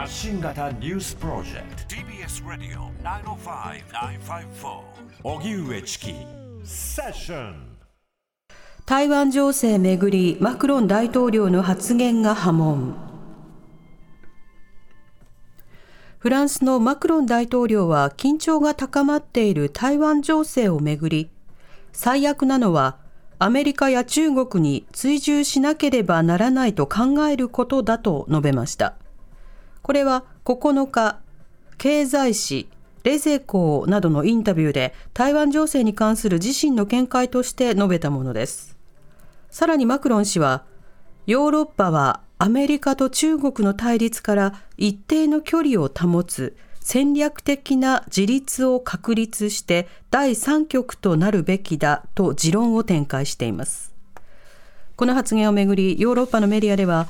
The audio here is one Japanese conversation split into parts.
発信型ニュースプロジェクト。TBS ラディオ905-954おぎゅうえちきセッション台湾情勢めぐりマクロン大統領の発言が波紋。フランスのマクロン大統領は緊張が高まっている台湾情勢をめぐり最悪なのはアメリカや中国に追従しなければならないと考えることだと述べました。これは9日、経済誌レゼコーなどのインタビューで台湾情勢に関する自身の見解として述べたものです。さらにマクロン氏は、ヨーロッパはアメリカと中国の対立から一定の距離を保つ戦略的な自立を確立して第三極となるべきだと持論を展開しています。この発言をめぐり、ヨーロッパのメディアでは、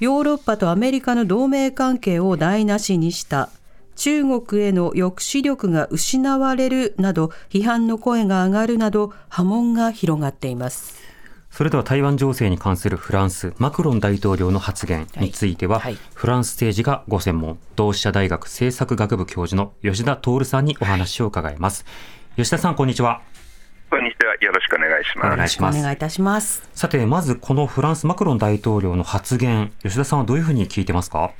ヨーロッパとアメリカの同盟関係を台無しにした中国への抑止力が失われるなど批判の声が上がるなど波紋が広がっています。それでは台湾情勢に関するフランス、マクロン大統領の発言については、はいはい、フランス政治がご専門、同志社大学政策学部教授の吉田徹さんにお話を伺います。吉田さん、こんにちは。こんにちは。よろしくお願いします。お願いします。お願いいたします。さて、まずこのフランス、マクロン大統領の発言、吉田さんはどういうふうに聞いてますか？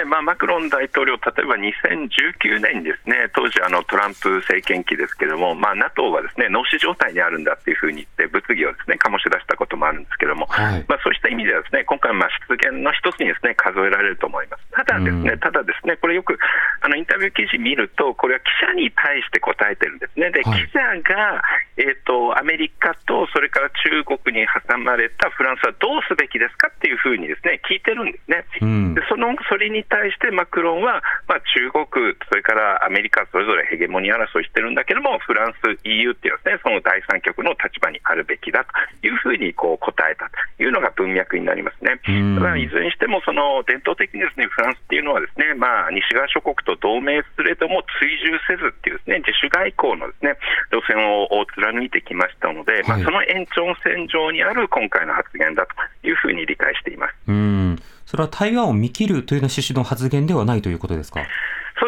でまあ、マクロン大統領、例えば2019年にですね当時あの、トランプ政権期ですけれども、まあ、NATO はですね脳死状態にあるんだっていうふうに言って、物議をですね醸し出したこともあるんですけれども、はい、まあ、そうした意味ではですね今回、まあ、失言の一つにですね数えられると思います。ただですね、ただですねこれよくあのインタビュー記事見ると、これは記者に対して答えてるんですね。で、記者が、えーと、アメリカとそれから中国に挟まれたフランスはどうすべきですかっていうふうにですね聞いてるんですね。うん、でそのそれに対してマクロンは、まあ、中国、それからアメリカ、それぞれヘゲモニー争いしてるんだけども、フランス、EU っていうですね、その第三極の立場にあるべきだというふうにこう答えたというのが文脈になりますね。だからいずれにしても、その伝統的にですね、フランスっていうのはですね、まあ、西側諸国と同盟すれども追従せずっていうですね、自主外交のですね、路線を貫いてきましたので、はい、まあ、その延長線上にある今回の発言だというふうに理解しています。うんそれは台湾を見切るというような趣旨の発言ではないということですか？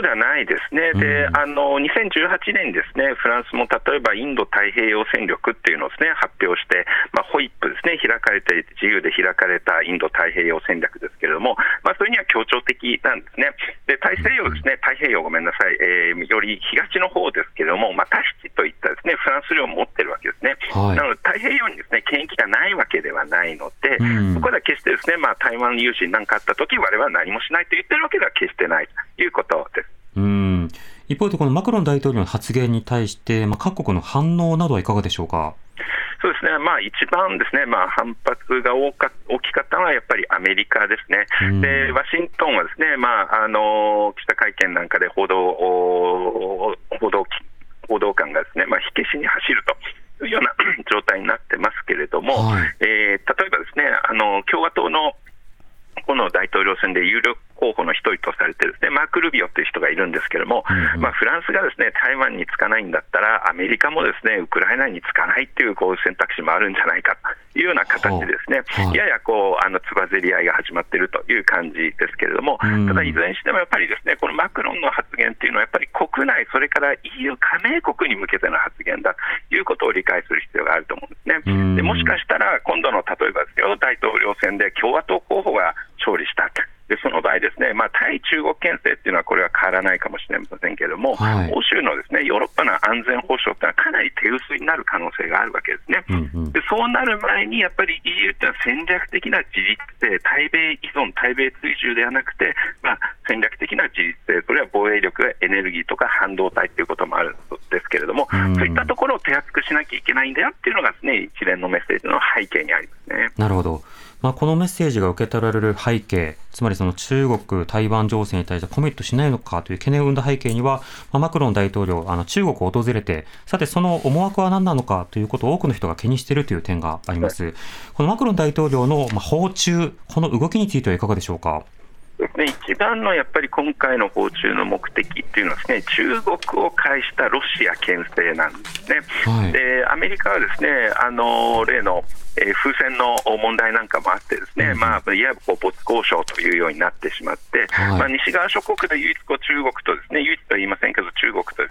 ではないですね、であの2018年にですねフランスも例えばインド太平洋戦力っていうのをです、ね、発表して、まあ、ホイップですね、開かれて、自由で開かれたインド太平洋戦略ですけれども、まあ、それには協調的なんですね、で大西洋ですね、太平洋、ごめんなさい、えー、より東の方ですけれども、まあ、タヒチといったですねフランス領を持ってるわけですね、はい、なので太平洋にですね権益がないわけではないので、うん、そこでは決してですね、まあ、台湾有事に何かあったとき、われわれは何もしないと言ってるわけでは決してないということです。うん。一方で、このマクロン大統領の発言に対して、まあ、各国の反応などはいかがでしょうか？そうですね、まあ、一番ですね、まあ、反発が大か大きかったのはやっぱりアメリカですね、でワシントンはですね、まあ、あの記者会見なんかで報道報道報道官がですね、まあ、火消しに走ると。いうような状態になってますけれども、はい、えー、例えばですねあの共和党のこの大統領選で有力候補の一人とされてですねマーク・ルビオという人がいるんですけれども、うんうん、まあ、フランスがですね台湾につかないんだったら、アメリカもですねウクライナにつかないっていうこう選択肢もあるんじゃないかというような形で、ですね、はい、ややこうあのつばぜり合いが始まっているという感じですけれども、うん、ただいずれにしてもやっぱりですねこのマクロンの発言っていうのは、やっぱり国内、それから EU 加盟国に向けての発言だということを理解する必要があると思うんですね。うん、でもしかしたら今度の例えばですよ大統領選で共和党候補が勝利した。でその場合ですね、まあ、対中国牽制っていうのはこれは変わらないかもしれませんけれども、はい、欧州のですねヨーロッパの安全保障ってのはかなり手薄になる可能性があるわけですね。うんうん、でそうなる前にやっぱり EU ってのは戦略的な自立性、対米依存、対米追従ではなくて、まあ、戦略的な自立性、それは防衛力やエネルギーとか半導体ということもあるんですけれども、うん、そういったところを手厚くしなきゃいけないんだよっていうのがですね一連のメッセージの背景にありますね。なるほどまあ、このメッセージが受け取られる背景、つまりその中国、台湾情勢に対してコミットしないのかという懸念を生んだ背景には、まあ、マクロン大統領、あの中国を訪れて、さてその思惑は何なのかということを多くの人が気にしているという点があります。このマクロン大統領の、まあ、訪中、この動きについてはいかがでしょうか？で一番のやっぱり今回の訪中の目的っていうのはですね中国を介したロシア牽制なんですね。はい、でアメリカはですねあの例のえー、風船の問題なんかもあって、ですね、うん、まあ、いわば没交渉というようになってしまって、はい、まあ、西側諸国で唯一こう中国とですね、唯一とは言いません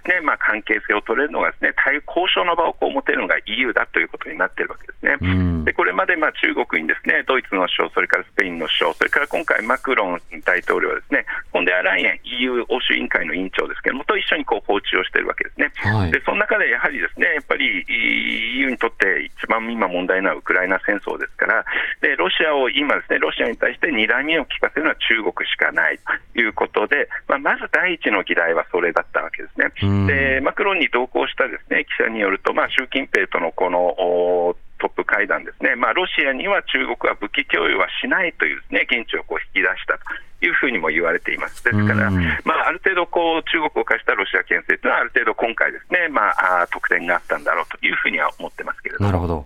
ですね、まあ、関係性を取れるのがですね、対交渉の場をこう持てるのが EU だということになっているわけですね。うん、でこれまでまあ中国にですね、ドイツの首相、それからスペインの首相、それから今回マクロン大統領はですね、ンデアライエン EU 欧州委員会の委員長ですけれども、と一緒にこう訪中をしているわけですね。はい、でその中でやはりですね、やっぱり EU にとって一番今問題なのはウクライナ戦争ですから、でロシアを今、ですねロシアに対して睨みを利かせるのは中国しかないということで、まあ、まず第一の議題はそれだったわけですね。でマクロンに同行したですね記者によると、まあ、習近平とのこのトップ会談ですね、まあ、ロシアには中国は武器供与はしないというです、ね、現地をこう引き出したというふうにも言われています。ですから、まあ、ある程度こう、中国を貸したロシア牽制というのは、ある程度今回ですね、まあ、得点があったんだろうというふうには思ってますけれども。なるほど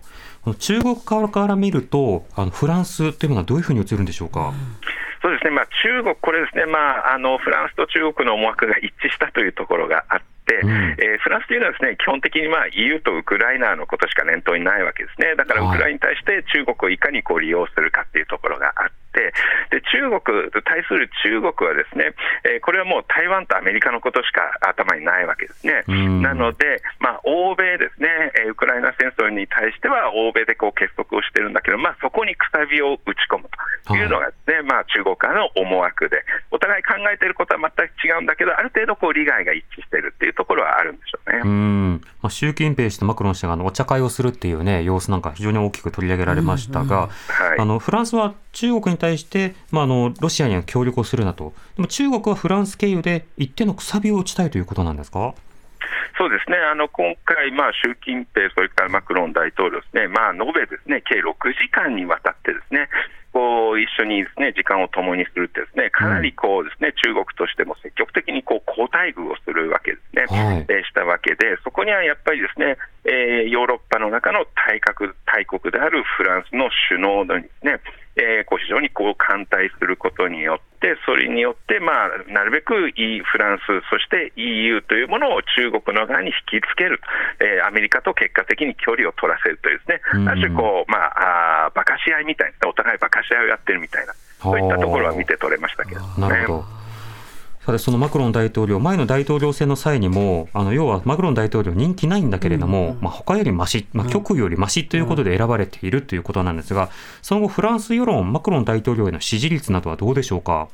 中国側から見ると、あのフランスというのはどういうふうに映るんでしょうか？そうですね、まあ、中国、これですね、まあ、あのフランスと中国の思惑が一致したというところがあって、うん、えー、フランスというのはですね基本的にまあ EU とウクライナのことしか念頭にないわけですね、だからウクライナに対して中国をいかにこう利用するかというところがあって。で中国対する中国はですね、えー、これはもう台湾とアメリカのことしか頭にないわけですね。なので、まあ、欧米ですね、ウクライナ戦争に対しては欧米でこう結束をしてるんだけど、まあ、そこにくさびを打ち込むというのがですね、はい、まあ、中国側の思惑で、お互い考えていることは全く違うんだけど、ある程度こう利害が一致しているっていうところはあるんでしょうね。うん。まあ、習近平氏とマクロン氏があのお茶会をするっていうね、様子なんか非常に大きく取り上げられましたが、あのフランスは中国に対して、まあ、あのロシアには協力をするなと、でも中国はフランス経由で一定のくさびを打ちたいということなんですか？そうですね、あの今回、まあ、習近平、それからマクロン大統領ですね、まあ、延べですね計6時間にわたってですね、こう一緒にですね時間を共にするってですねかなりこうですね、中国としても積極的にこう好待遇をするわけですね、はい、えしたわけで、そこにはやっぱりですね、えー、ヨーロッパの中の大国大国であるフランスの首脳のですね、えー、こう非常にこう歓待することによって、それによって、まあ、なるべくフランス、そして EU というものを中国の側に引きつける、えー、アメリカと結果的に距離を取らせるというですね、ある種こう、まあ、あ馬鹿し合いみたいな、お互い馬鹿し合いをやってるみたいな、そういったところは見て取れましたけど、ね、なるほどさてそのマクロン大統領、前の大統領選の際にも、あの要はマクロン大統領、人気ないんだけれども、うん、まあ、他よりまし、まあ、極右よりましということで選ばれているということなんですが、その後、フランス世論、マクロン大統領への支持率などはどうでしょうか？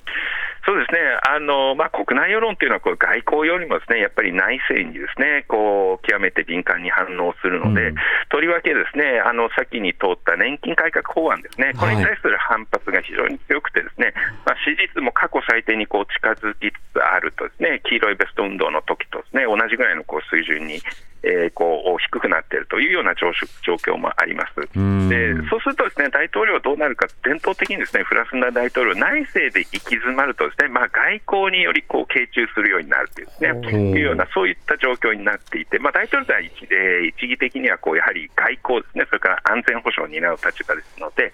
そうですね、あのまあ、国内世論というのはこう外交よりもですねやっぱり内政にですねこう極めて敏感に反応するので、うん、とりわけですねあの先に通った年金改革法案ですね、これに対する反発が非常に強くて、ですね、まあ、支持率も過去最低にこう近づきつつあると、ですね黄色いベスト運動の時とですね同じぐらいのこう水準にえー、こう低くなっているというような状況もあります。でそうするとですね大統領どうなるか伝統的にですねフランスの大統領内政で行き詰まるとですねまあ外交によりこう傾注するようになるというですねいうようなそういった状況になっていてまあ大統領は一,、えー、一義的にはこうやはり外交ですねそれから安全保障を担う立場ですので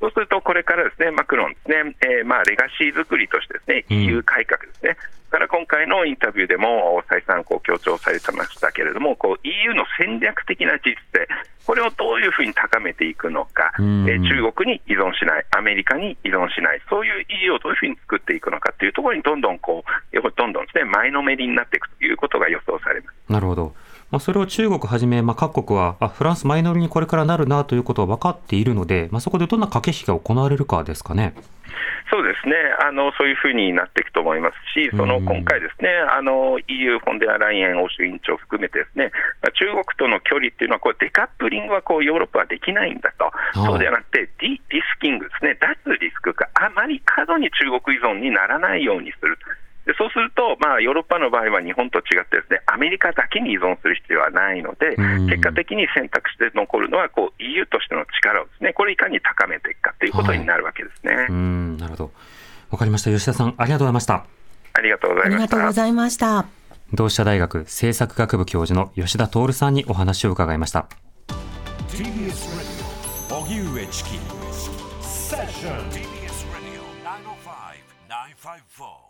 そうすると、これからですねマクロンですね、えー、まあレガシー作りとしてですね EU 改革ですね、から今回のインタビューでも再三こう強調されてましたけれども、こう EU の戦略的な実勢、これをどういうふうに高めていくのか、えー、中国に依存しない、アメリカに依存しない、そういう EU をどういうふうに作っていくのかというところにどんどんこう、どんどんですね前のめりになっていくということが予想されます。なるほどまあ、それを中国はじめ、まあ、各国はあフランス前のめりにこれからなるなということは分かっているので、まあ、そこでどんな駆け引きが行われるかですかね。そうですね。あの、そういうふうになっていくと思いますし、その今回、ですねあの EU、フォンデアライエン欧州委員長含めて、ですね中国との距離っていうのはこう、デカップリングはこうヨーロッパはできないんだと、そうではなくてディ、 de-risking ですね、脱リスクがあまり過度に中国依存にならないようにする。でそうすると、まあ、ヨーロッパの場合は日本と違ってですねアメリカだけに依存する必要はないので、結果的に選択肢で残るのはこう EU としての力をですねこれいかに高めていくかということになるわけですね。はい、うん。なるほど。わかりました。吉田さんありがとうございました。ありがとうございました。ありがとうございました。同志社大学政策学部教授の吉田徹さんにお話を伺いました。TBS 荻上チキセッション